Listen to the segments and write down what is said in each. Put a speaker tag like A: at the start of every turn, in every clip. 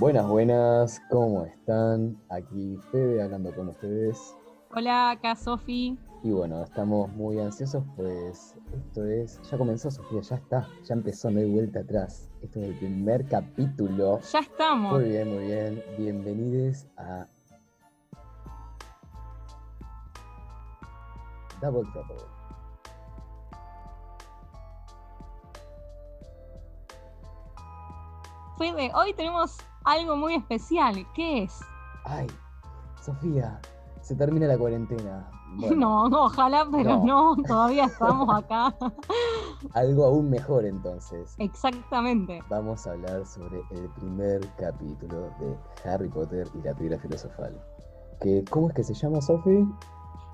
A: Buenas, buenas, ¿cómo están? Aquí Fede hablando con ustedes.
B: Hola, acá Sofi.
A: Y bueno, estamos muy ansiosos, pues esto es. Ya comenzó, Sofía, ya está, ya empezó, no hay vuelta atrás. Esto es el primer capítulo.
B: Ya estamos.
A: Muy bien, muy bien. Bienvenidos a. Double Trouble.
B: Fede, hoy tenemos algo muy especial. ¿Qué es?
A: Ay, Sofía, se termina la cuarentena. Bueno,
B: No, no, ojalá, pero no. todavía estamos acá.
A: algo aún mejor entonces.
B: Exactamente.
A: Vamos a hablar sobre el primer capítulo de Harry Potter y la piedra filosofal. Que, ¿Cómo es que se llama, Sophie?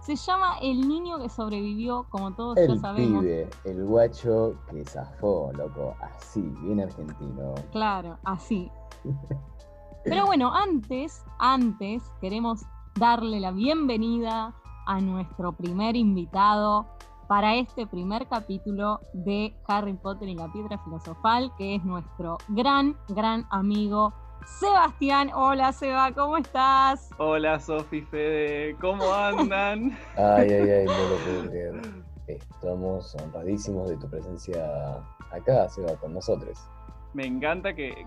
B: Se llama El niño que sobrevivió, como todos
A: El
B: ya sabemos.
A: pibe, el guacho que zafó, loco, así, bien argentino.
B: Claro, así. Pero bueno, antes, antes queremos darle la bienvenida a nuestro primer invitado para este primer capítulo de Harry Potter y la piedra filosofal, que es nuestro gran, gran amigo Sebastián. Hola Seba, ¿cómo estás?
C: Hola Sofi Fede, ¿cómo andan?
A: Ay, ay, ay, no lo puedo creer. Estamos honradísimos de tu presencia acá, Seba, con nosotros.
C: Me encanta que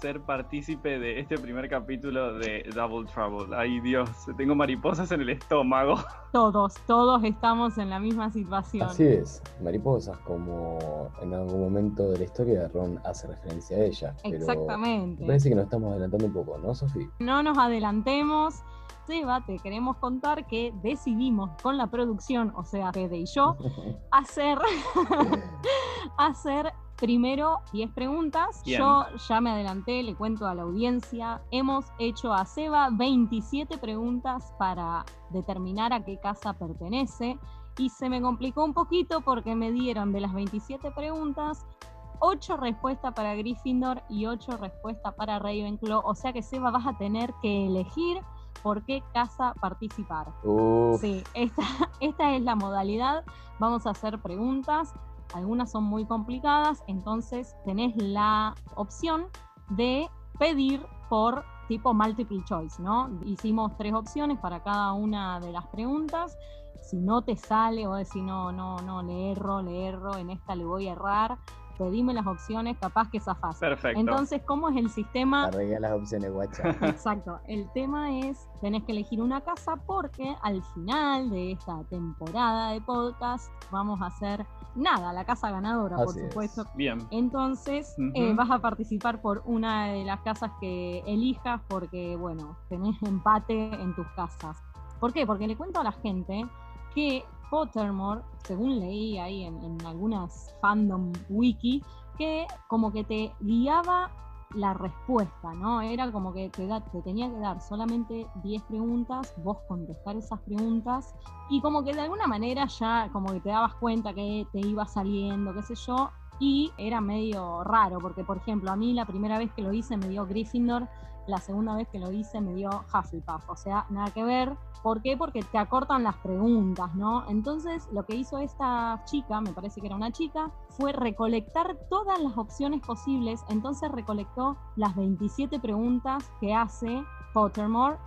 C: ser partícipe de este primer capítulo de Double Trouble. Ay Dios, tengo mariposas en el estómago.
B: Todos, todos estamos en la misma situación.
A: Así es, mariposas, como en algún momento de la historia Ron hace referencia a ella. Pero
B: Exactamente.
A: me parece que nos estamos adelantando un poco, ¿no, Sofía?
B: No nos adelantemos. Seba, te queremos contar que decidimos con la producción, o sea, Fede y yo, hacer, hacer primero 10 preguntas.
C: Bien.
B: Yo ya me adelanté, le cuento a la audiencia. Hemos hecho a Seba 27 preguntas para determinar a qué casa pertenece. Y se me complicó un poquito porque me dieron de las 27 preguntas 8 respuestas para Gryffindor y 8 respuestas para Ravenclaw. O sea que Seba vas a tener que elegir por qué casa participar.
A: Uf,
B: Sí, esta, esta es la modalidad. Vamos a hacer preguntas. Algunas son muy complicadas, entonces tenés la opción de pedir por tipo multiple choice, ¿no? Hicimos tres opciones para cada una de las preguntas. Si no te sale o decir no, no, no, le erro, le erro, en esta le voy a errar, pedime las opciones, capaz que zafás.
C: Perfecto.
B: Entonces, ¿cómo es el sistema?
A: arreglá las opciones, guacha.
B: Exacto. El tema es, tenés que elegir una casa porque al final de esta temporada de podcast vamos a hacer nada, la casa ganadora, por
A: es.
B: supuesto.
C: Bien.
B: Entonces, eh, vas a participar por una de las casas que elijas porque, bueno, tenés empate en tus casas. ¿Por qué? Porque le cuento a la gente que Pottermore, según leí ahí en, algunas fandom wiki, que como que te guiaba la respuesta, ¿no? Era como que te tenía que dar solamente 10 preguntas, vos contestar esas preguntas, y como que de alguna manera ya como que te dabas cuenta que te iba saliendo, qué sé yo, y era medio raro, porque por ejemplo, a mí la primera vez que lo hice me dio Gryffindor, la segunda vez que lo hice me dio Hufflepuff, o sea, nada que ver. ¿Por qué? Porque te acortan las preguntas, ¿no? Entonces, lo que hizo esta chica, me parece que era una chica, fue recolectar todas las opciones posibles. Entonces, recolectó las 27 preguntas que hace Pottermore.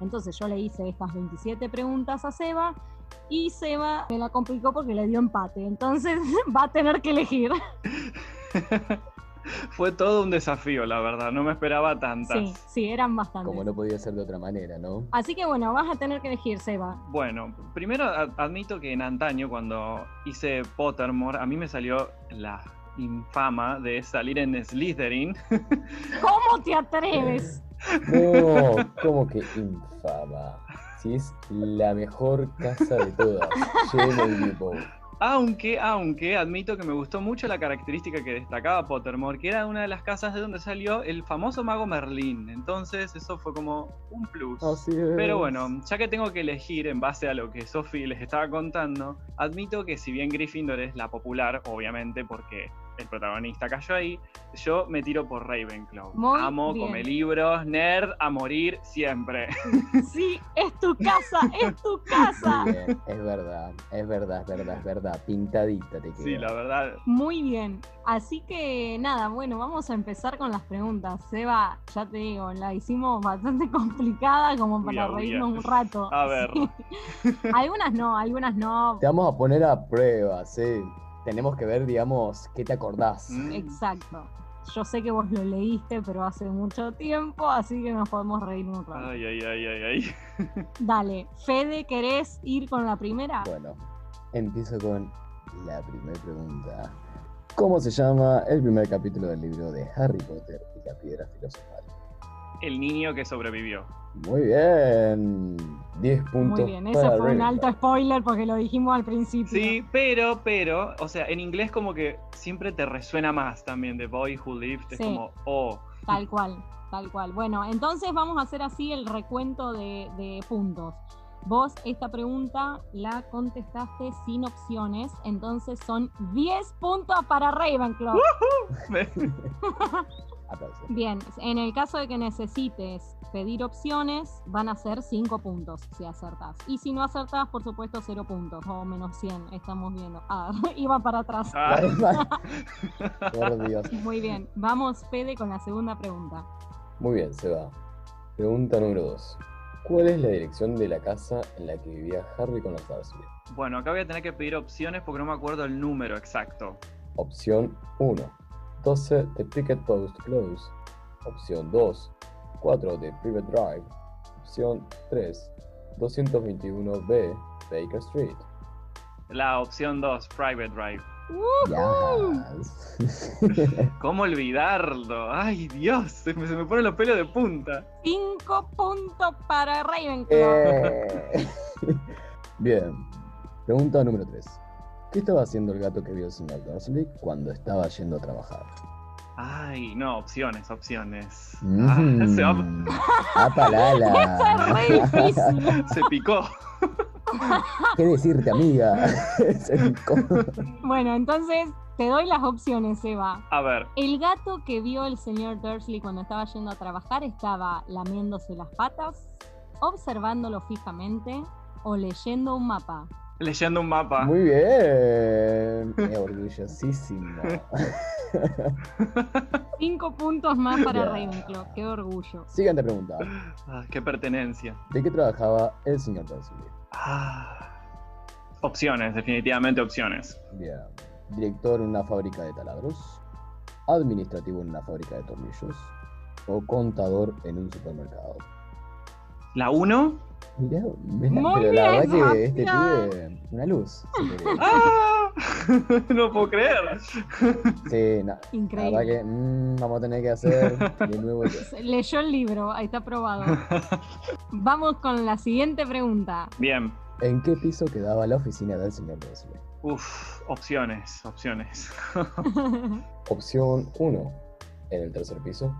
B: Entonces, yo le hice estas 27 preguntas a Seba y Seba me la complicó porque le dio empate. Entonces, va a tener que elegir.
C: Fue todo un desafío, la verdad. No me esperaba tantas.
B: Sí, sí, eran bastantes.
A: Como no podía ser de otra manera, ¿no?
B: Así que bueno, vas a tener que elegir, Seba.
C: Bueno, primero admito que en antaño, cuando hice Pottermore, a mí me salió la infama de salir en Slytherin.
B: ¿Cómo te atreves?
A: No, como que infama. Si es la mejor casa de todas. Lleno el grupo.
C: Aunque, aunque admito que me gustó mucho la característica que destacaba Pottermore, que era una de las casas de donde salió el famoso mago Merlín. Entonces eso fue como un plus.
A: Así es.
C: Pero bueno, ya que tengo que elegir en base a lo que Sophie les estaba contando, admito que si bien Gryffindor es la popular, obviamente, porque el protagonista cayó ahí. Yo me tiro por Ravenclaw.
B: Muy
C: Amo,
B: bien.
C: come libros, nerd a morir siempre.
B: Sí, es tu casa, es tu casa.
A: Muy bien, es verdad, es verdad, es verdad, es verdad. Pintadita te queda.
C: Sí, la verdad.
B: Muy bien. Así que nada, bueno, vamos a empezar con las preguntas. Seba, ya te digo, la hicimos bastante complicada como para
C: Uy,
B: reírnos un rato.
C: A ver.
B: Sí. algunas no, algunas no.
A: Te vamos a poner a prueba, sí. Tenemos que ver, digamos, qué te acordás.
C: Mm.
B: Exacto. Yo sé que vos lo leíste, pero hace mucho tiempo, así que nos podemos reír un rato.
C: Ay, ay, ay, ay, ay.
B: Dale, Fede, ¿querés ir con la primera?
A: Bueno, empiezo con la primera pregunta. ¿Cómo se llama el primer capítulo del libro de Harry Potter y la piedra filosofal?
C: El niño que sobrevivió.
A: Muy bien. 10 puntos.
B: Muy bien, ese
A: para
B: fue un alto spoiler porque lo dijimos al principio.
C: Sí, pero, pero, o sea, en inglés como que siempre te resuena más también The Boy Who Lived. Es
B: Sí.
C: como, oh,
B: Tal cual, tal cual. Bueno, entonces vamos a hacer así el recuento de, de puntos. Vos esta pregunta la contestaste sin opciones, entonces son 10 puntos para Ravenclaw.
A: Aplausos.
B: Bien, en el caso de que necesites pedir opciones, van a ser 5 puntos si acertás. Y si no acertás, por supuesto, 0 puntos o menos 100, estamos viendo. Ah, iba para atrás.
C: Ah,
A: Por Dios.
B: Muy bien, vamos Fede con la segunda pregunta.
A: Muy bien, se va. Pregunta número 2. ¿Cuál es la dirección de la casa en la que vivía Harry con los Dursley?
C: bueno, acá voy a tener que pedir opciones porque no me acuerdo el número exacto.
A: Opción 1. 12 de Picket Post Close. Opción 2. 4 de Private Drive. Opción 3. 221B Baker Street.
C: La opción 2, Private Drive.
A: Yes.
C: ¿Cómo olvidarlo? Ay, Dios, se me, se me ponen los pelos de punta.
B: 5 puntos para Ravenclaw.
A: Eh. Bien. Pregunta número 3. ¿Qué estaba haciendo el gato que vio el señor Dursley cuando estaba yendo a trabajar?
C: Ay, no, opciones, opciones. Ah,
A: Mm.
C: se, va-
B: difícil.
C: se picó.
A: ¿Qué decirte, amiga? Se picó.
B: Bueno, entonces te doy las opciones, Eva.
C: A ver,
B: El gato que vio el señor Dursley cuando estaba yendo a trabajar estaba lamiéndose las patas, observándolo fijamente o leyendo un mapa.
C: Leyendo un mapa.
A: Muy bien. Orgullosísimo.
B: Cinco puntos más para. Ravenclaw. Qué orgullo.
A: Siguiente pregunta.
C: Ah, qué pertenencia.
A: ¿De qué trabajaba el señor Dursley?
C: Ah, opciones, definitivamente opciones.
A: Bien. Director en una fábrica de taladros, administrativo en una fábrica de tornillos o contador en un supermercado.
C: La 1.
A: Mirá, mirá,
B: Muy
A: pero la
B: bien,
A: verdad que este pibe, una luz.
C: ¡Ah! no puedo creer.
A: Sí, no, la verdad
B: Increíble.
A: que mm, vamos a tener que hacer de nuevo.
B: Leyó el libro, ahí está aprobado. Vamos con la siguiente pregunta.
C: Bien.
A: ¿En qué piso quedaba la oficina del señor Dursley?
C: Uf, opciones, opciones.
A: Opción 1, en el tercer piso.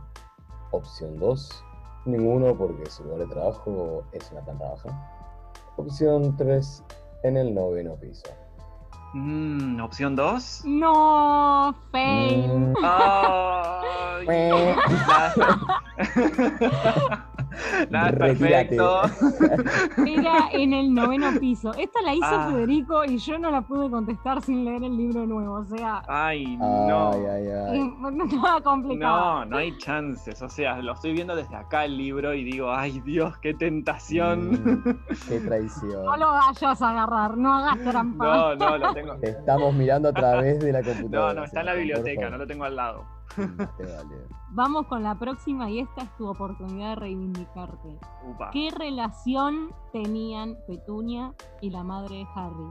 A: Opción 2, ninguno porque su lugar de trabajo es una planta baja. Opción 3, en el noveno piso.
C: Mm, opción 2.
B: no, fail.
A: Mm, Meh.
C: nada, es perfecto.
B: Era en el noveno piso. Esta la hizo
C: Ah.
B: Federico y yo no la pude contestar sin leer el libro nuevo. O sea,
C: Ay, no.
A: Ay, ay, ay.
B: eh, estaba complicado.
C: No, no hay chances. O sea, lo estoy viendo desde acá el libro y digo, ay Dios, qué tentación.
A: Mm, qué traición.
B: No lo vayas a agarrar, no hagas trampa.
C: No, no, lo tengo.
A: Te estamos mirando a través de la computadora.
C: No, no, está en la biblioteca, no lo tengo al lado.
A: Vale.
B: Vamos con la próxima y esta es tu oportunidad de reivindicarte.
C: Upa.
B: ¿Qué relación tenían Petunia y la madre de Harry?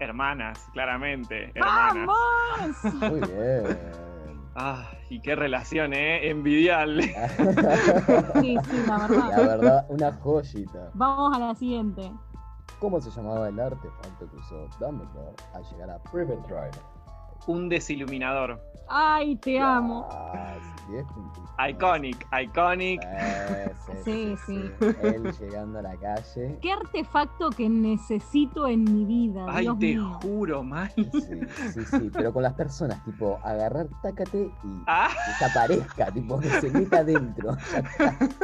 C: Hermanas, claramente. Hermanas.
B: ¡Vamos!
A: Muy bien.
C: Ah, y qué relación, ¿eh? Envidiable.
B: Sí, sí, la verdad.
A: La verdad, una joyita.
B: Vamos a la siguiente.
A: ¿Cómo se llamaba el artefacto que usó Dumbledore al llegar a Private Drive?
C: Un desiluminador.
B: Ay, te amo.
A: Ah, sí.
C: Iconic, iconic.
A: Eh,
B: Sí, sí.
A: Él llegando a la calle.
B: ¿Qué artefacto que necesito en mi vida?
C: Ay,
B: Dios
C: te
B: mío.
C: juro, mal.
A: Sí, sí, sí, pero con las personas, tipo, agarrar, tácate y
C: Ah,
A: desaparezca, tipo, que se meta adentro.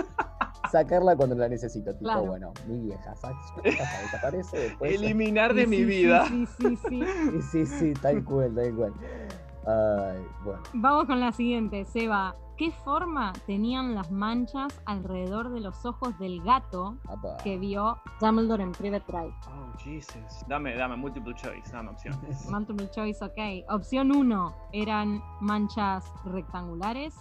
A: Sacarla cuando la necesito, tipo,
B: Claro.
A: bueno, mi vieja, sa- sa- desaparece después.
C: eliminar de
B: Sí,
C: mi
B: sí,
C: vida.
B: Sí, sí, sí, sí.
A: Sí, sí, sí, tal cual, tal cual. Ay, bueno.
B: Vamos con la siguiente, Seba. ¿Qué forma tenían las manchas alrededor de los ojos del gato
A: apa.
B: que vio Dumbledore en Private Drive?
C: Oh, Jesus. Dame, dame multiple choice, dame opciones.
B: Multiple choice, ok. Opción 1, ¿eran manchas rectangulares?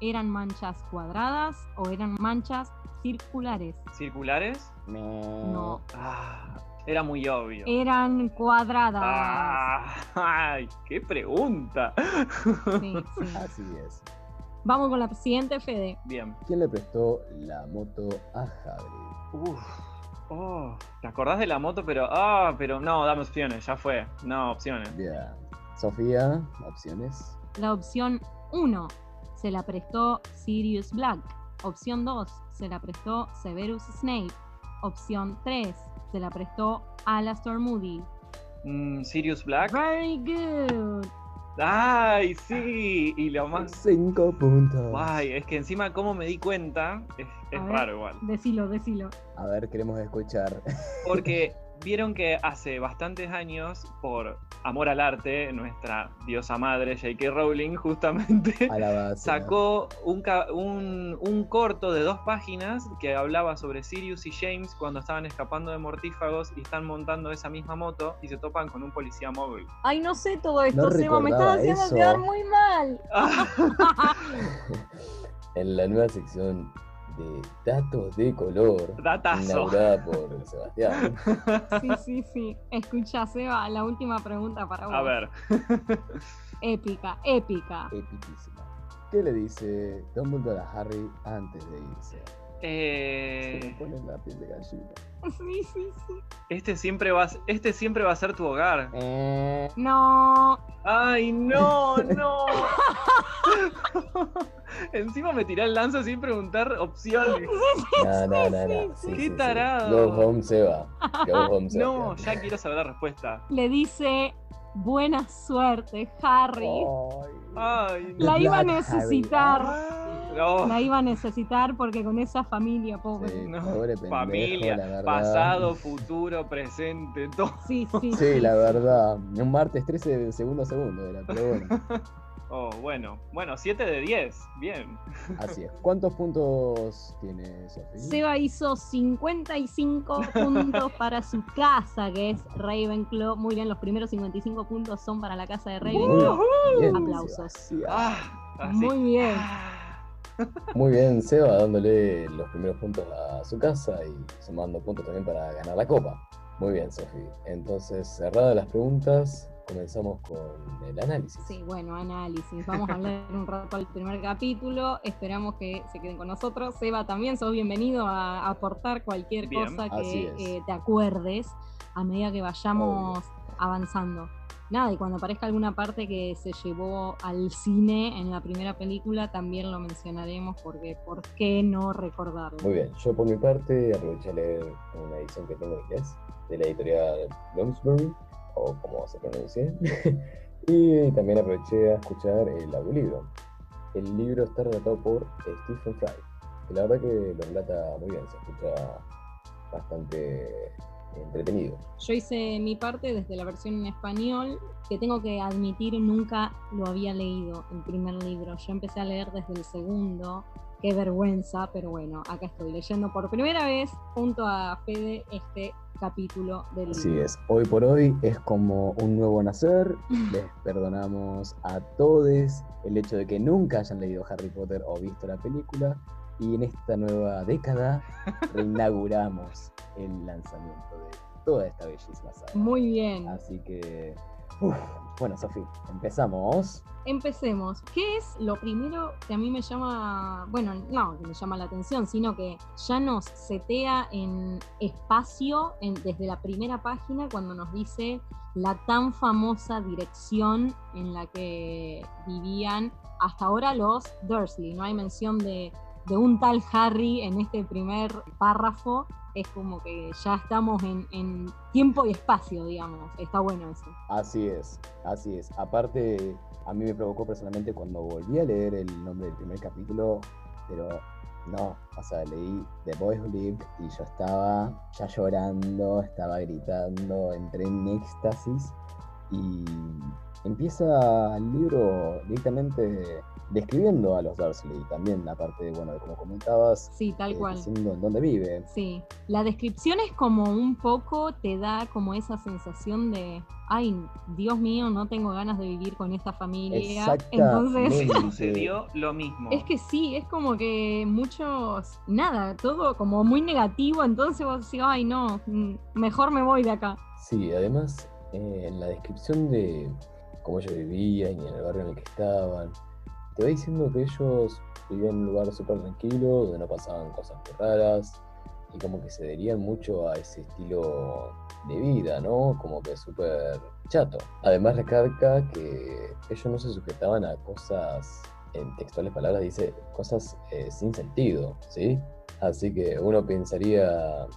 B: ¿Eran manchas cuadradas? ¿O eran manchas circulares?
C: ¿Circulares?
B: No.
C: Ah, era muy obvio.
B: Eran cuadradas.
C: Ah, ay, qué pregunta.
B: Sí, sí.
A: Así es.
B: Vamos con la siguiente, Fede.
C: Bien.
A: ¿Quién le prestó la moto a Hagrid?
C: Uf. Oh, ¿te acordás de la moto? Pero, ah, pero no, dame opciones, ya fue. No, opciones.
A: Bien. Sofía, opciones.
B: La opción 1 se la prestó Sirius Black. Opción 2 se la prestó Severus Snape. Opción 3 se la prestó Alastor Moody.
C: Mm, Sirius Black.
B: Very good.
C: Ay, sí. Y lo más.
A: Cinco puntos.
C: Ay, es que encima, como me di cuenta, es, es
B: A ver.
C: raro igual.
B: Decilo, decilo.
A: A ver, queremos escuchar.
C: Porque vieron que hace bastantes años, por amor al arte, nuestra diosa madre, J.K. Rowling, justamente
A: base.
C: sacó un, un- un corto de dos páginas que hablaba sobre Sirius y James cuando estaban escapando de mortífagos y están montando esa misma moto y se topan con un policía móvil.
B: Ay, no sé todo esto,
A: No
B: Seba. Me estás haciendo
A: eso.
B: quedar muy mal.
A: en la nueva sección de Datos de Color,
C: Datazo.
A: inaugurada por Sebastián.
B: Sí, sí, sí. Escucha, Seba, la última pregunta para vos.
C: A ver.
B: Épica, épica.
A: Epiquísima. ¿Qué le dice Dumbledore a Harry antes de irse? Se me
C: eh,
A: pone la piel de gallina.
B: Sí, sí, sí.
C: este, siempre va, a- este siempre va a ser tu hogar.
A: Eh,
B: No.
C: ¡Ay, no, no! Encima me tiré el lanzo sin preguntar opciones.
A: No, no, no, no.
B: sí,
A: Sí,
C: Qué
A: sí, sí.
C: tarado.
A: Go home, Seba. Go home,
C: No, ya quiero saber la respuesta.
B: Le dice, buena suerte, Harry.
A: Ay.
B: La iba a
A: Black Harry.
C: No.
B: La iba a necesitar porque con esa familia, pobre.
A: Sí,
C: No,
A: pobre pendejo,
C: Familia, pasado, futuro, presente, todo.
B: Sí, sí.
A: Sí, la verdad. Un martes 13 de segundo a segundo era, pero bueno.
C: Oh, bueno. Bueno, 7 de 10. Bien.
A: Así es. ¿Cuántos puntos tiene Sofía?
B: Seba hizo 55 puntos para su casa, que es Ravenclaw. Muy bien, los primeros 55 puntos son para la casa de Ravenclaw.
A: Bien,
B: Aplausos.
C: Ah.
B: Muy bien.
C: Ah.
A: Muy bien, Seba, dándole los primeros puntos a su casa y sumando puntos también para ganar la copa. Muy bien, Sofía. Entonces, cerradas las preguntas, comenzamos con el análisis.
B: Sí, bueno, análisis. Vamos a hablar un rato del primer capítulo. Esperamos que se queden con nosotros. Seba, también sos bienvenido a aportar cualquier
C: Bien,
B: cosa que eh, te acuerdes a medida que vayamos avanzando. Nada, y cuando aparezca alguna parte que se llevó al cine en la primera película, también lo mencionaremos porque ¿por qué no recordarlo?
A: Muy bien, yo por mi parte aproveché a leer una edición que tengo en inglés de la editorial Bloomsbury, o como se pronuncie, y también aproveché a escuchar el audiolibro. El libro está relatado por Stephen Fry, que la verdad que lo relata muy bien, se escucha bastante entretenido.
B: Yo hice mi parte desde la versión en español, que tengo que admitir nunca lo había leído el primer libro. Yo empecé a leer desde el segundo. Qué vergüenza, pero bueno, acá estoy leyendo por primera vez junto a Fede este capítulo del
A: Así
B: libro.
A: es, hoy por hoy es como un nuevo nacer. Les perdonamos a todos el hecho de que nunca hayan leído Harry Potter o visto la película. Y en esta nueva década reinauguramos el lanzamiento de toda esta bellísima saga.
B: Muy bien.
A: Así que bueno, Sofía, empezamos.
B: Empecemos. ¿Qué es lo primero que a mí me llama, bueno, no, que me llama la atención, sino que ya nos setea en espacio desde la primera página cuando nos dice la tan famosa dirección en la que vivían hasta ahora los Dursley. No hay mención de, de un tal Harry en este primer párrafo es como que ya estamos en, tiempo y espacio, digamos. Está bueno eso.
A: Así es, así es. Aparte, a mí me provocó personalmente cuando volví a leer el nombre del primer capítulo, pero no, o sea, leí The Boys Lived y yo estaba ya llorando, estaba gritando, entré en éxtasis y empieza el libro directamente describiendo a los Dursley también, aparte de, bueno, de como comentabas.
B: Sí, tal
A: eh,
B: cual.
A: Diciendo en dónde vive.
B: Sí, la descripción es como un poco, te da como esa sensación de, ay, Dios mío, no tengo ganas de vivir con esta familia.
C: Entonces sucedió lo mismo.
B: Es que sí, es como que muchos, nada, todo como muy negativo, entonces vos decís, ay, no, mm, mejor me voy de acá.
A: Sí, además, eh, en la descripción de cómo ellos vivían y en el barrio en el que estaban, te va diciendo que ellos vivían en un lugar súper tranquilo, donde no pasaban cosas muy raras, y como que se adherían mucho a ese estilo de vida, ¿no? Como que súper chato. Además recarga que ellos no se sujetaban a cosas, en textuales palabras dice, cosas eh, sin sentido, ¿sí? Así que uno pensaría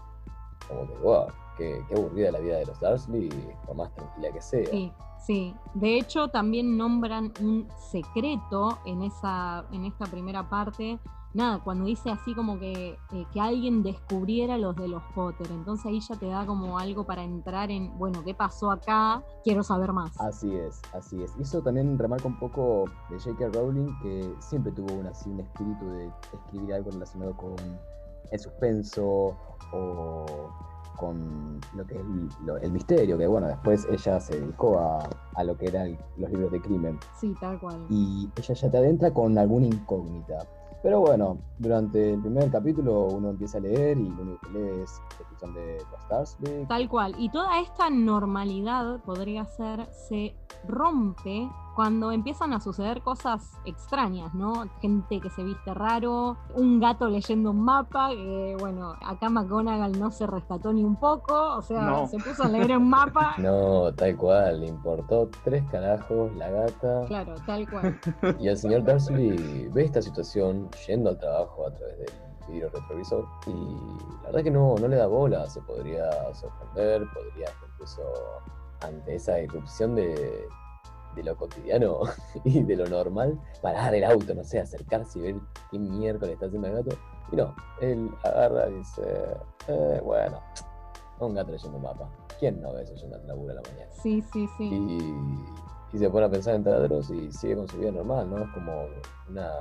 A: como que, wow, qué, qué aburrida la vida de los Dursley, por más tranquila que sea.
B: Sí. Sí, de hecho también nombran un secreto en, esa, en esta primera parte. Nada, cuando dice así como que, eh, que alguien descubriera los de los Potter, entonces ahí ya te da como algo para entrar en, bueno, ¿qué pasó acá? Quiero saber más.
A: Así es, así es. Y eso también remarca un poco de J.K. Rowling, que siempre tuvo un, así, un espíritu de escribir algo relacionado con el suspenso o con lo que es el, misterio, que bueno, después ella se dedicó a, a lo que eran los libros de crimen.
B: Sí, tal cual.
A: Y ella ya te adentra con alguna incógnita. Pero bueno, durante el primer capítulo uno empieza a leer y lo único que lee es descripción de los Stars.
B: Tal cual. Y toda esta normalidad, podría ser, se rompe cuando empiezan a suceder cosas extrañas, ¿no? Gente que se viste raro, un gato leyendo un mapa, que bueno, acá McGonagall no se rescató ni un poco, o sea, se puso a leer un mapa.
A: No, tal cual, le importó tres carajos la gata.
B: Claro, tal cual.
A: Y el señor Dursley ve esta situación yendo al trabajo a través del vidrio retrovisor y la verdad que no, no le da bola, se podría sorprender, podría incluso ante esa irrupción de, de lo cotidiano y de lo normal, parar el auto, no sé, acercarse y ver qué miércoles está haciendo el gato. Y no, él agarra y dice, eh, bueno, un gato leyendo un mapa. ¿Quién no ve eso yendo a laburo a la mañana?
B: Sí, sí, sí.
A: Y, y se pone a pensar en taladros y sigue con su vida normal, ¿no? Es como una...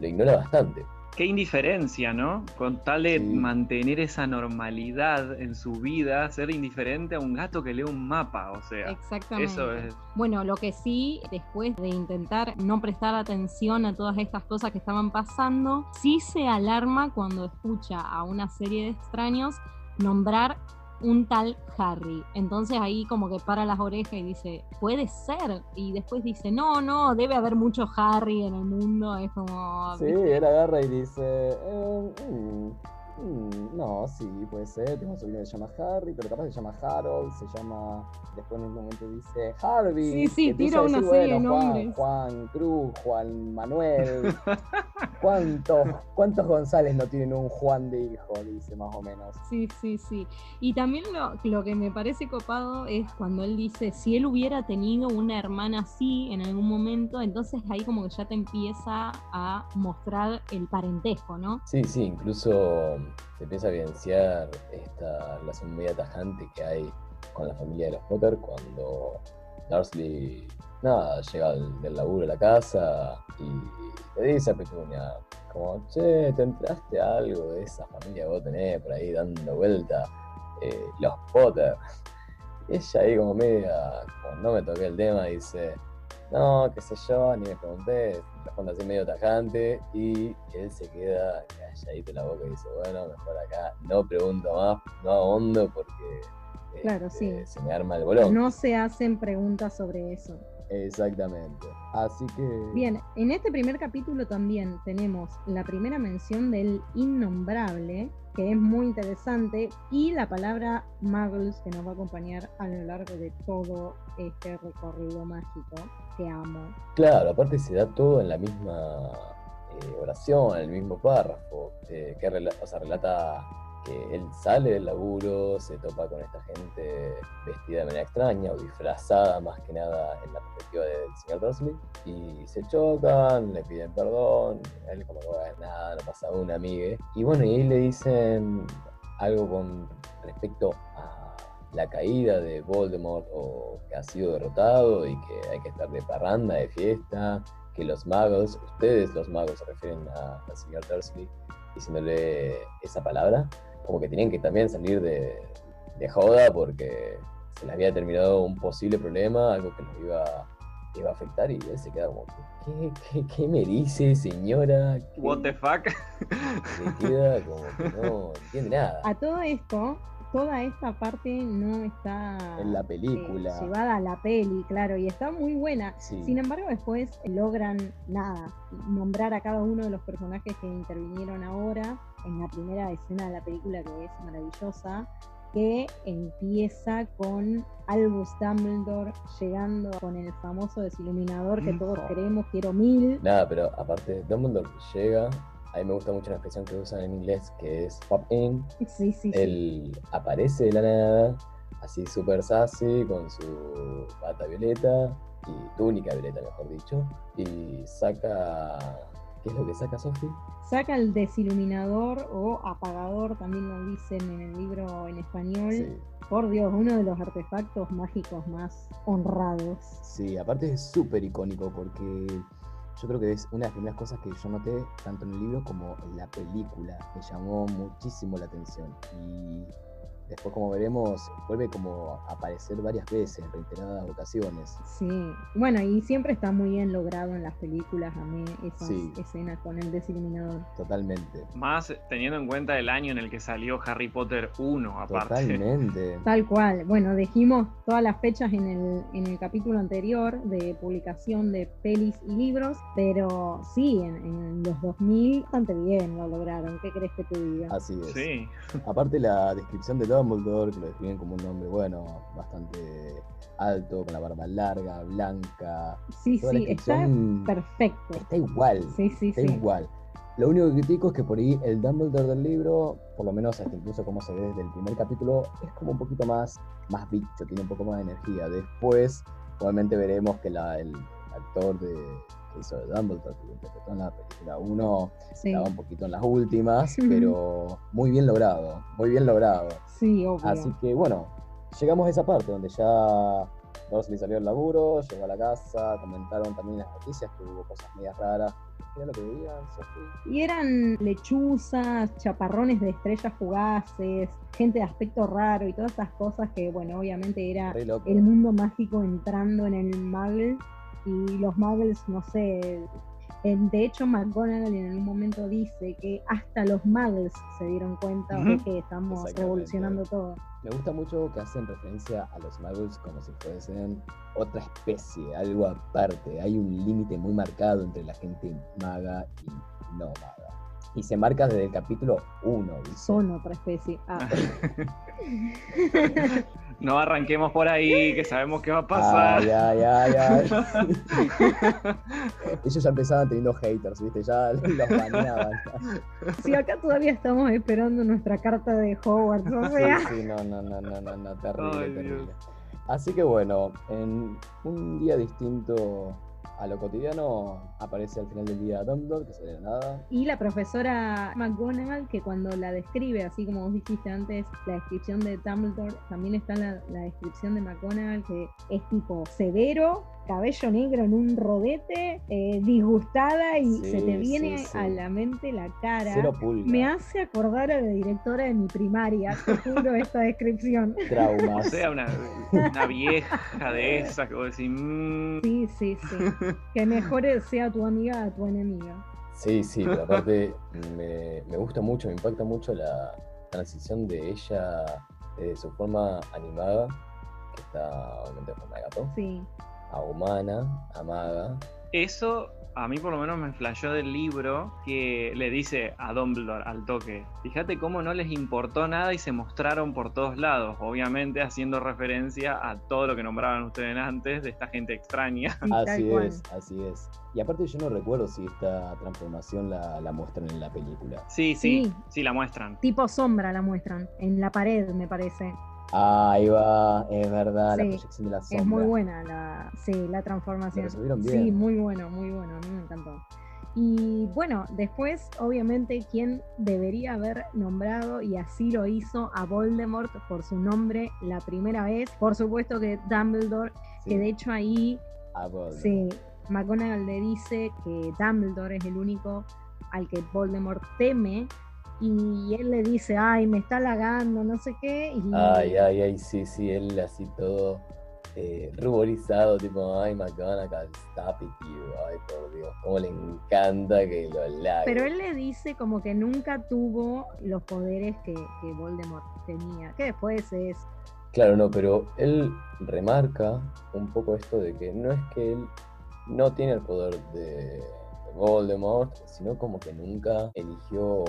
A: Lo ignora bastante.
C: Qué indiferencia, ¿no? Con tal de mantener esa normalidad en su vida, ser indiferente a un gato que lee un mapa, o sea.
B: Exactamente.
C: Eso es.
B: Bueno, lo que sí, después de intentar no prestar atención a todas estas cosas que estaban pasando, sí se alarma cuando escucha a una serie de extraños nombrar un tal Harry. Entonces ahí como que para las orejas y dice, puede ser. Y después dice, no, no, debe haber mucho Harry en el mundo. Es como...
A: Sí, él agarra y dice, eh, mm, no, sí, puede ser. Tengo un sobrino que se llama Harry, pero capaz se llama Harold, se llama. Después en un momento dice Harvey.
B: Sí, sí, tira una serie de nombres.
A: Juan, Cruz, Juan Manuel. ¿Cuántos, ¿Cuántos González no tienen un Juan de hijo? Dice más o menos.
B: Sí, sí, sí. Y también lo, lo que me parece copado es cuando él dice: si él hubiera tenido una hermana así en algún momento, entonces ahí como que ya te empieza a mostrar el parentesco, ¿no?
A: Sí, sí, incluso se empieza a evidenciar esta relación muy atajante que hay con la familia de los Potter cuando Dursley nada, llega del, laburo a la casa y le dice a Petunia, como, che, ¿te entraste algo de esa familia que vos tenés por ahí dando vuelta? Eh, los Potter. ella ahí como media, como no me toqué el tema, dice, no, qué sé yo, ni me pregunté, responde así medio tajante y él se queda calladito en la boca y dice, bueno, mejor acá no pregunto más, no ahondo porque
B: claro,
A: este,
B: sí.
A: se me arma el bolón.
B: No se hacen preguntas sobre eso.
A: Exactamente. Así que...
B: Bien, en este primer capítulo también tenemos la primera mención del innombrable, que es muy interesante, y la palabra muggles que nos va a acompañar a lo largo de todo este recorrido mágico que amo.
A: Claro, aparte se da todo en la misma eh, oración, en el mismo párrafo, eh, que o sea, relata que él sale del laburo, se topa con esta gente vestida de manera extraña o disfrazada más que nada en la perspectiva del señor Dursley y se chocan, le piden perdón, él como no va nada, no pasa una amiga y bueno, y ahí le dicen algo con respecto a la caída de Voldemort o que ha sido derrotado y que hay que estar de parranda, de fiesta, que los magos, ustedes los magos se refieren al señor Dursley diciéndole esa palabra, como que tenían que también salir de, joda porque se les había terminado un posible problema, algo que los iba, iba a afectar y él se queda como, ¿qué, qué, qué me dice señora?
C: What the fuck?
A: Se queda como que no entiende nada.
B: A todo esto, toda esta parte no está
A: en la película
B: eh, llevada a la peli, claro, y está muy buena. Sin embargo, después logran nada, nombrar a cada uno de los personajes que intervinieron ahora en la primera escena de la película que es maravillosa, que empieza con Albus Dumbledore llegando con el famoso desiluminador que todos queremos, quiero mil.
A: Nada, pero aparte, Dumbledore llega, a mí me gusta mucho la expresión que usan en inglés, que es pop in.
B: Sí, sí,
A: Él aparece de la nada, así súper sassy, con su bata violeta, y túnica violeta, mejor dicho, y saca ¿Qué es lo que saca Sophie?
B: Saca el desiluminador o apagador, también lo dicen en el libro en español. Por Dios, uno de los artefactos mágicos más honrados.
A: Sí, aparte es súper icónico porque yo creo que es una de las primeras cosas que yo noté tanto en el libro como en la película. Me llamó muchísimo la atención. Y después como veremos, vuelve como a aparecer varias veces, en reiteradas ocasiones.
B: Sí, bueno, y siempre está muy bien logrado en las películas, a mí, esas escenas con el desiluminador.
A: Totalmente.
C: Más teniendo en cuenta el año en el que salió Harry Potter 1, aparte.
A: Totalmente.
B: Tal cual. Bueno, dijimos todas las fechas en el, en el capítulo anterior de publicación de pelis y libros, pero sí, en, los 2000 bastante bien lo lograron. ¿Qué crees que te diga?
A: Así es.
C: Sí.
A: Aparte la descripción de Dumbledore, que lo describen como un nombre, bueno, bastante alto, con la barba larga, blanca.
B: Sí, sí, está perfecto.
A: Está igual.
B: Sí, sí,
A: está igual. Lo único que critico es que por ahí el Dumbledore del libro, por lo menos hasta incluso como se ve desde el primer capítulo, es como un poquito más, más bicho, tiene un poco más de energía. Después, obviamente veremos que la, el actor de, hizo de Dumbledore, que interpretó en la película 1, estaba un poquito en las últimas, pero muy bien logrado, muy bien logrado.
B: Sí, obvio.
A: Así que bueno, llegamos a esa parte donde ya Dursley salió del laburo, llegó a la casa, comentaron también las noticias que hubo cosas medias raras. ¿Qué era lo que veían,
B: Y eran lechuzas, chaparrones de estrellas fugaces, gente de aspecto raro y todas esas cosas que, bueno, obviamente era el mundo mágico entrando en el Muggle y los muggles, no sé, de hecho McGonagall en un momento dice que hasta los muggles se dieron cuenta de que estamos revolucionando todo.
A: Me gusta mucho que hacen referencia a los muggles como si fuesen otra especie, algo aparte. Hay un límite muy marcado entre la gente maga y no maga. Y se marca desde el capítulo 1.
B: Son otra especie. Ah.
C: no arranquemos por ahí, que sabemos qué va a pasar.
A: Ah, ya, ya, ya. Ellos ya empezaban teniendo haters, ¿viste? Ya los baneaban.
B: Sí, acá todavía estamos esperando nuestra carta de Hogwarts, o sea.
A: Sí, sí, no, no, no, no, no, no terrible, terrible. Así que bueno, en un día distinto a lo cotidiano aparece al final del día Dumbledore, que se de nada.
B: Y la profesora McGonagall, que cuando la describe, así como vos dijiste antes, la descripción de Dumbledore, también está la, la descripción de McGonagall, que es tipo severo, cabello negro en un rodete, eh, disgustada y se te viene
A: sí, sí.
B: a la mente la cara.
A: Cero.
B: Me hace acordar a la directora de mi primaria, te juro esta descripción.
C: O
A: Traumas.
C: sea, una, una vieja de esas vos decís, "Mm".
B: Sí, sí, sí. Que mejor sea tu amiga a tu enemiga.
A: Sí, sí, pero aparte me, me gusta mucho, me impacta mucho la transición de ella de su forma animada, que está obviamente en forma de gato,
B: Sí.
A: a humana, a maga.
C: Eso a mí por lo menos me flashó del libro que le dice a Dumbledore al toque, fíjate cómo no les importó nada y se mostraron por todos lados, obviamente haciendo referencia a todo lo que nombraban ustedes antes de esta gente extraña.
A: Así es, así es. Y aparte yo no recuerdo si esta transformación la, la muestran en la película.
C: Sí, sí,
B: Sí.
C: sí, la muestran.
B: Tipo sombra la muestran, en la pared me parece.
A: Ah, ahí va, es verdad, la
B: Sí,
A: proyección de la sombra.
B: Es muy buena la, sí, la transformación.
A: Resolvieron
B: Sí,
A: bien.
B: muy bueno, muy bueno, a mí me encantó. Y bueno, después, obviamente, quien debería haber nombrado, y así lo hizo, a Voldemort por su nombre la primera vez, por supuesto que Dumbledore,
A: Sí,
B: que de hecho ahí, sí, McGonagall le dice que Dumbledore es el único al que Voldemort teme, y él le dice, ay, me está halagando, no sé qué, y
A: Ay, ay, ay, sí, sí, él así todo eh, ruborizado, tipo, ay, McGonagall, stop it, you, ay, por Dios, cómo le encanta que lo halague.
B: Pero él le dice como que nunca tuvo los poderes que, que Voldemort tenía, que después es,
A: Claro, no, pero él remarca un poco esto de que no es que él no tiene el poder de Voldemort, sino como que nunca eligió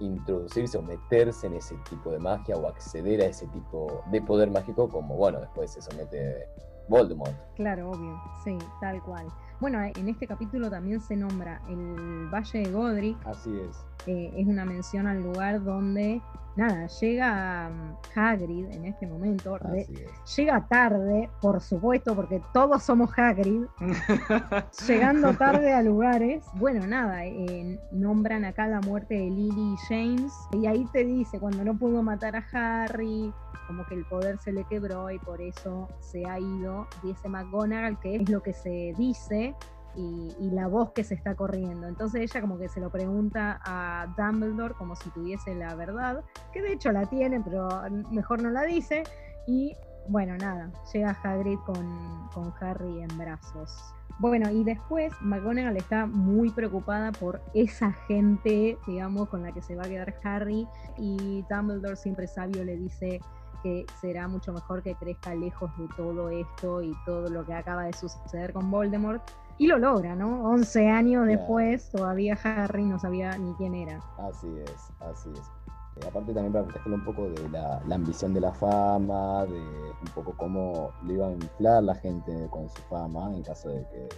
A: introducirse o meterse en ese tipo de magia o acceder a ese tipo de poder mágico como, bueno, después se somete Voldemort.
B: claro, obvio, sí, tal cual. Bueno, en este capítulo también se nombra el Valle de Godric,
A: Así es.
B: eh, es una mención al lugar donde, nada, llega um, Hagrid en este momento, re-
A: Así es.
B: llega tarde, por supuesto, porque todos somos Hagrid, llegando tarde a lugares. Bueno, nada, eh, nombran acá la muerte de Lily y James. Y ahí te dice, cuando no pudo matar a Harry, como que el poder se le quebró y por eso se ha ido. Dice McGonagall que es lo que se dice. Y, y la voz que se está corriendo. Entonces ella como que se lo pregunta a Dumbledore como si tuviese la verdad, que de hecho la tiene, pero mejor no la dice. Y bueno, nada, llega Hagrid con, con Harry en brazos. Bueno, y después McGonagall está muy preocupada por esa gente, digamos, con la que se va a quedar Harry. Y Dumbledore, siempre sabio, le dice que será mucho mejor que crezca lejos de todo esto y todo lo que acaba de suceder con Voldemort. Y lo logra, ¿no? 11 años después, todavía Harry no sabía ni quién era.
A: Así es, así es. Y aparte también para protegerlo un poco de la, la ambición de la fama, de un poco cómo le iba a inflar la gente con su fama en caso de que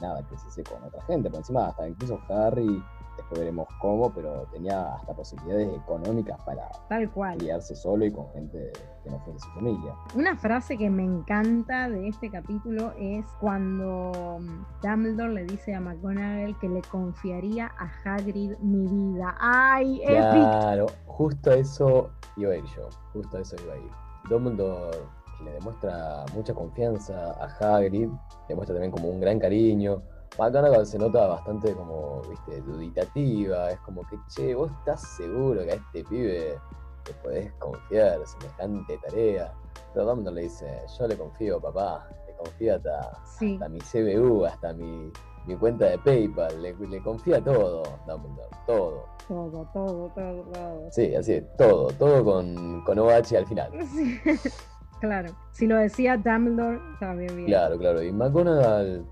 A: nada, creciese con otra gente. Por encima, hasta incluso Harry, después veremos cómo, pero tenía hasta posibilidades económicas para
B: Tal cual.
A: criarse solo y con gente que no fuese su familia.
B: Una frase que me encanta de este capítulo es cuando mm, Dumbledore le dice a McGonagall que le confiaría a Hagrid mi vida. ¡Ay, épico!
A: Claro, justo a eso iba a ir yo, justo eso iba a ir. Dumbledore le demuestra mucha confianza a Hagrid, le muestra también como un gran cariño. McGonagall se nota bastante como, viste, duditativa, es como que, che, vos estás seguro que a este pibe le podés confiar semejante tarea. Pero Dumbledore le dice, yo le confío, papá, le confío hasta,
B: Sí.
A: hasta mi CBU, hasta mi, mi cuenta de PayPal, le, le confía todo, Dumbledore, todo.
B: Todo, todo, todo, todo.
A: Sí, así es, todo, todo con, con OH al final.
B: Sí. claro. Si lo decía Dumbledore, estaba bien bien.
A: Claro, claro. Y McGonagall,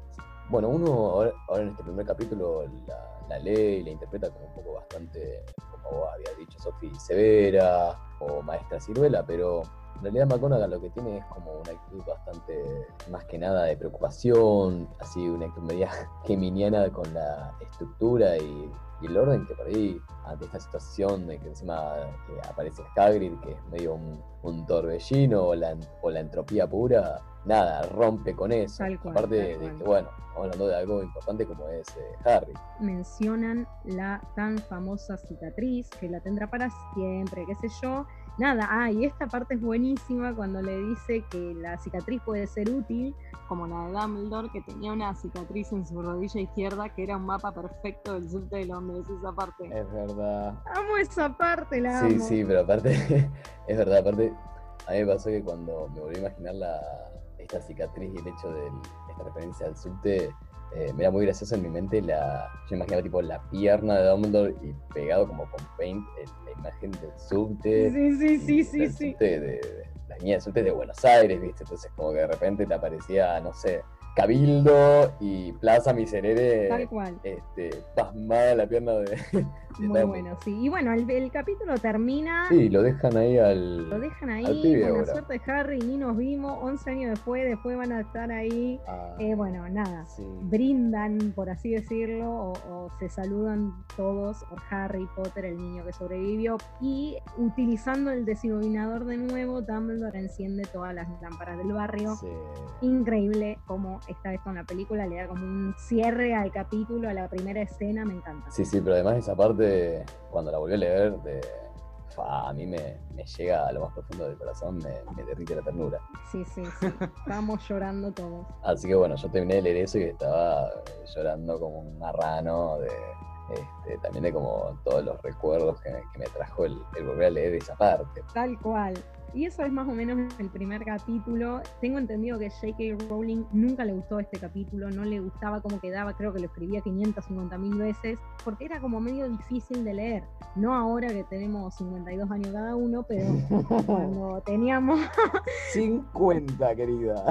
A: bueno, uno ahora, ahora en este primer capítulo la, la lee y la interpreta como un poco bastante, como vos habías dicho, Sophie, severa o maestra ciruela, pero en realidad McGonagall lo que tiene es como una actitud bastante, más que nada de preocupación, así una actitud media geminiana con la estructura y y el orden que por ahí, ante esta situación de que encima eh, aparece Hagrid, que es medio un, torbellino o la, o la entropía pura, nada, rompe con eso. Aparte de, que, bueno, estamos hablando de algo importante como es eh, Harry.
B: Mencionan la tan famosa cicatriz, que la tendrá para siempre, qué sé yo, nada, ah, y esta parte es buenísima cuando le dice que la cicatriz puede ser útil, como la de Dumbledore, que tenía una cicatriz en su rodilla izquierda, que era un mapa perfecto del subte de Londres, esa parte.
A: Es verdad.
B: Amo esa parte, la
A: sí,
B: amo.
A: Sí, sí, pero aparte, es verdad, aparte, a mí me pasó que cuando me volví a imaginar la, esta cicatriz y el hecho de esta referencia al subte, eh, me era muy gracioso en mi mente la. Yo imaginaba tipo la pierna de Dumbledore y pegado como con paint la imagen del subte.
B: Sí, sí, sí, sí, sí.
A: de, de, la niña del subte de Buenos Aires, ¿viste? Entonces como que de repente te aparecía, no sé, Cabildo y Plaza Miserere.
B: Tal cual.
A: Este, pasmada la pierna de.
B: Muy bueno, sí. Y bueno, el, capítulo termina.
A: Sí, lo dejan ahí al.
B: Lo dejan ahí, con la suerte de Harry, ni nos vimos. 11 años después, después van a estar ahí. Ah, eh, bueno, nada. Brindan, por así decirlo, o, se saludan todos por Harry Potter, el niño que sobrevivió. Y utilizando el desiluminador de nuevo, Dumbledore enciende todas las lámparas del barrio. Increíble cómo está esto en la película, le da como un cierre al capítulo, a la primera escena, me encanta.
A: Sí, sí, pero además esa parte, cuando la volví a leer, de, a mí me, llega a lo más profundo del corazón, me, derrite la ternura.
B: Sí, sí, sí, estábamos llorando todos.
A: Así que bueno, yo terminé de leer eso y estaba llorando como un marrano de... Este, también de como todos los recuerdos que, me trajo el, el volver a leer esa parte.
B: Tal cual. Y eso es más o menos el primer capítulo. Tengo entendido que J.K. Rowling nunca le gustó este capítulo, no le gustaba cómo quedaba, creo que lo escribía 550 mil veces, porque era como medio difícil de leer. No ahora que tenemos 52 años cada uno, pero cuando teníamos...
A: 50, querida.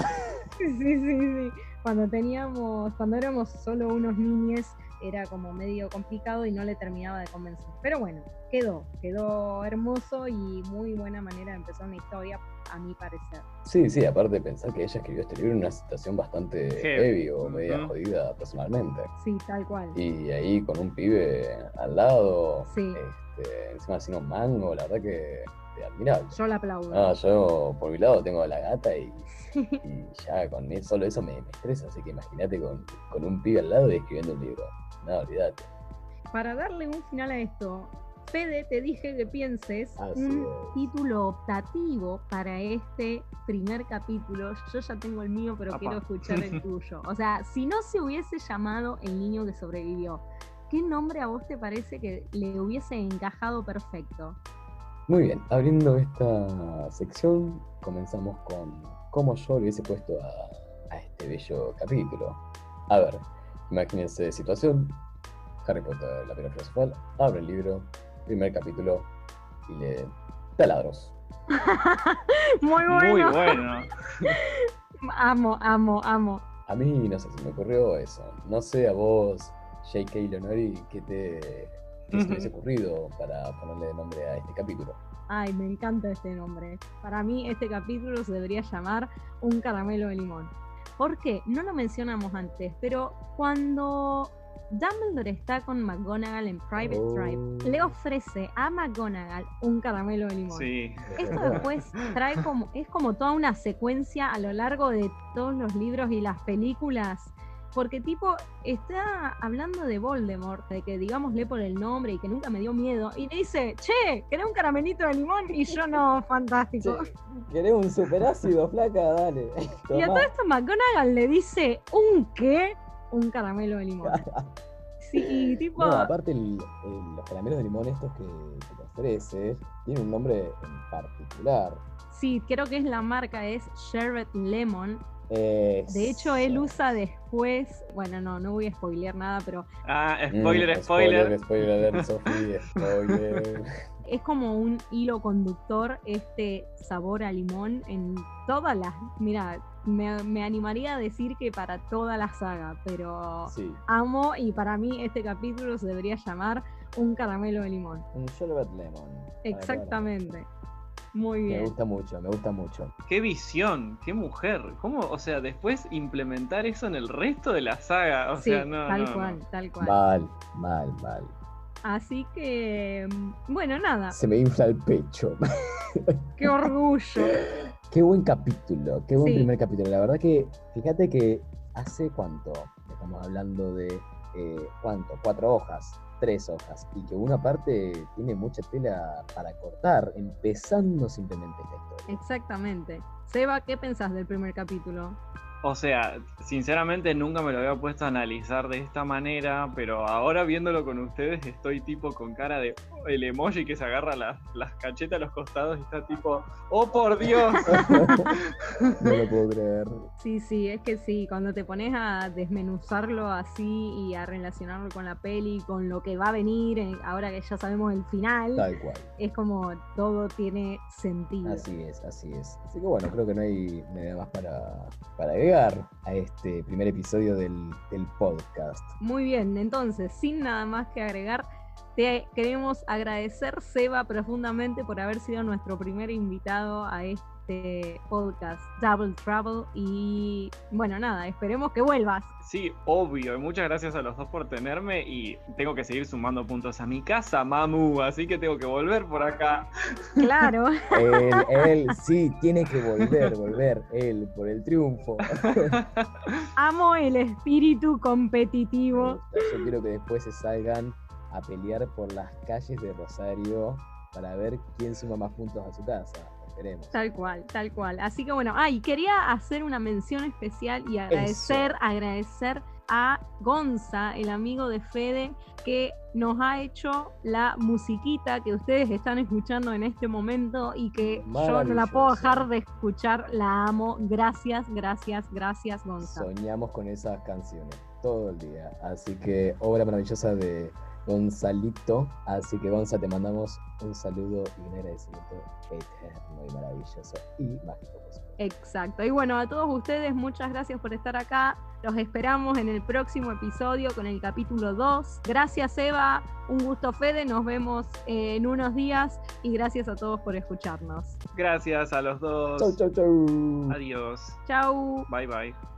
B: sí, sí, sí. Cuando teníamos, cuando éramos solo unos niños era como medio complicado y no le terminaba de convencer. Pero bueno, quedó, quedó hermoso y muy buena manera de empezar una historia, a mi parecer.
A: Sí, sí, aparte de pensar que ella escribió este libro en una situación bastante heavy o media jodida personalmente.
B: Sí, tal cual.
A: Y ahí con un pibe al lado, este, encima haciendo un mango, la verdad que admirable.
B: Yo la aplaudo.
A: No, yo por mi lado tengo a la gata y, ya con solo eso me, estresa, así que imagínate con, con un pibe al lado y escribiendo un libro. No, olvídate.
B: Para darle un final a esto, Fede, te dije que pienses un título optativo para este primer capítulo. Yo ya tengo el mío, pero quiero escuchar el tuyo. O sea, si no se hubiese llamado El niño que sobrevivió, ¿qué nombre a vos te parece que le hubiese encajado perfecto?
A: Muy bien, abriendo esta sección, comenzamos con cómo yo le hubiese puesto a, a este bello capítulo. A ver, Imagínense situación. Harry Potter, la piedra filosofal, abre el libro, primer capítulo, y lee taladros.
B: Muy bueno.
C: Muy bueno.
B: amo, amo, amo.
A: A mí, no sé, se me ocurrió eso. No sé a vos, J.K. Leonori, qué te, qué te hubiese ocurrido para ponerle nombre a este capítulo.
B: Ay, me encanta este nombre. Para mí, este capítulo se debería llamar Un caramelo de limón. ¿Por qué? No lo mencionamos antes, pero cuando Dumbledore está con McGonagall en Private Drive, le oh. ofrece a McGonagall un caramelo de limón.
C: Sí.
B: Esto después trae como, es como toda una secuencia a lo largo de todos los libros y las películas porque tipo está hablando de Voldemort, de que digámosle por el nombre y que nunca me dio miedo, y le dice, che, ¿querés un caramelito de limón? Y yo no, fantástico.
A: ¿Querés un superácido, flaca? Dale.
B: Y a todo esto McGonagall le dice, ¿un qué? Un caramelo de limón. Sí, tipo.
A: No, aparte, los caramelos de limón estos que, te ofrece tienen un nombre en particular.
B: Sí, creo que es la marca, es Sherbet Lemon, de hecho, él usa después, bueno, no, no voy a spoilear nada, pero...
C: Ah, spoiler, mm, spoiler.
A: Spoiler, spoiler, spoiler.
B: Es como un hilo conductor este sabor a limón en todas las... Mira, me, animaría a decir que para toda la saga, pero amo y para mí este capítulo se debería llamar Un caramelo de limón.
A: Un sherbet lemon.
B: Exactamente. Muy bien.
A: Me gusta mucho, me gusta mucho.
C: Qué visión, qué mujer. ¿Cómo, o sea, después implementar eso en el resto de la saga? O
B: sí,
C: sea, no,
B: tal cual, tal cual.
A: Mal, mal, mal.
B: Así que, bueno, nada.
A: Se me infla el pecho.
B: Qué orgullo.
A: qué buen capítulo, qué buen primer capítulo. La verdad que, fíjate que hace cuánto, estamos hablando de, eh, ¿cuánto? Cuatro hojas tres hojas y que una parte tiene mucha tela para cortar, empezando simplemente esta historia.
B: Exactamente. Seba, ¿qué pensás del primer capítulo?
C: O sea, sinceramente nunca me lo había puesto a analizar de esta manera, pero ahora viéndolo con ustedes estoy tipo con cara de oh, el emoji que se agarra las cachetas a los costados y está tipo, ¡oh por Dios!
A: no lo puedo creer.
B: Sí, sí, es que sí, cuando te pones a desmenuzarlo así y a relacionarlo con la peli, con lo que va a venir, eh, ahora que ya sabemos el final,
A: Tal cual.
B: es como todo tiene sentido.
A: Así es, así es. Así que bueno, creo que no hay nada más para, para agregar a este primer episodio del, podcast.
B: Muy bien, entonces, sin nada más que agregar, te queremos agradecer, Seba, profundamente por haber sido nuestro primer invitado a este este podcast Double Travel y bueno, nada, esperemos que vuelvas.
C: Sí, obvio, muchas gracias a los dos por tenerme y tengo que seguir sumando puntos a mi casa, mamu, así que tengo que volver por acá.
B: Claro.
A: él, él sí, tiene que volver, volver, él, por el triunfo.
B: Amo el espíritu competitivo.
A: Yo quiero que después se salgan a pelear por las calles de Rosario para ver quién suma más puntos a su casa.
B: Tal cual, tal cual. Así que bueno, ay, quería hacer una mención especial y agradecer, agradecer a Gonza, el amigo de Fede, que nos ha hecho la musiquita que ustedes están escuchando en este momento y que yo no la puedo dejar de escuchar, la amo. Gracias, gracias, gracias, Gonza.
A: Soñamos con esas canciones todo el día, así que obra maravillosa de Gonzalito. Así que Gonza, te mandamos un saludo y un agradecimiento eterno y maravilloso y mágico.
B: Exacto. Y bueno, a todos ustedes, muchas gracias por estar acá. Los esperamos en el próximo episodio con el capítulo 2. Gracias, Eva. Un gusto, Fede. Nos vemos en unos días y gracias a todos por escucharnos.
C: Gracias a los dos.
A: Chau, chau, chau.
C: Adiós.
B: Chau.
C: Bye, bye.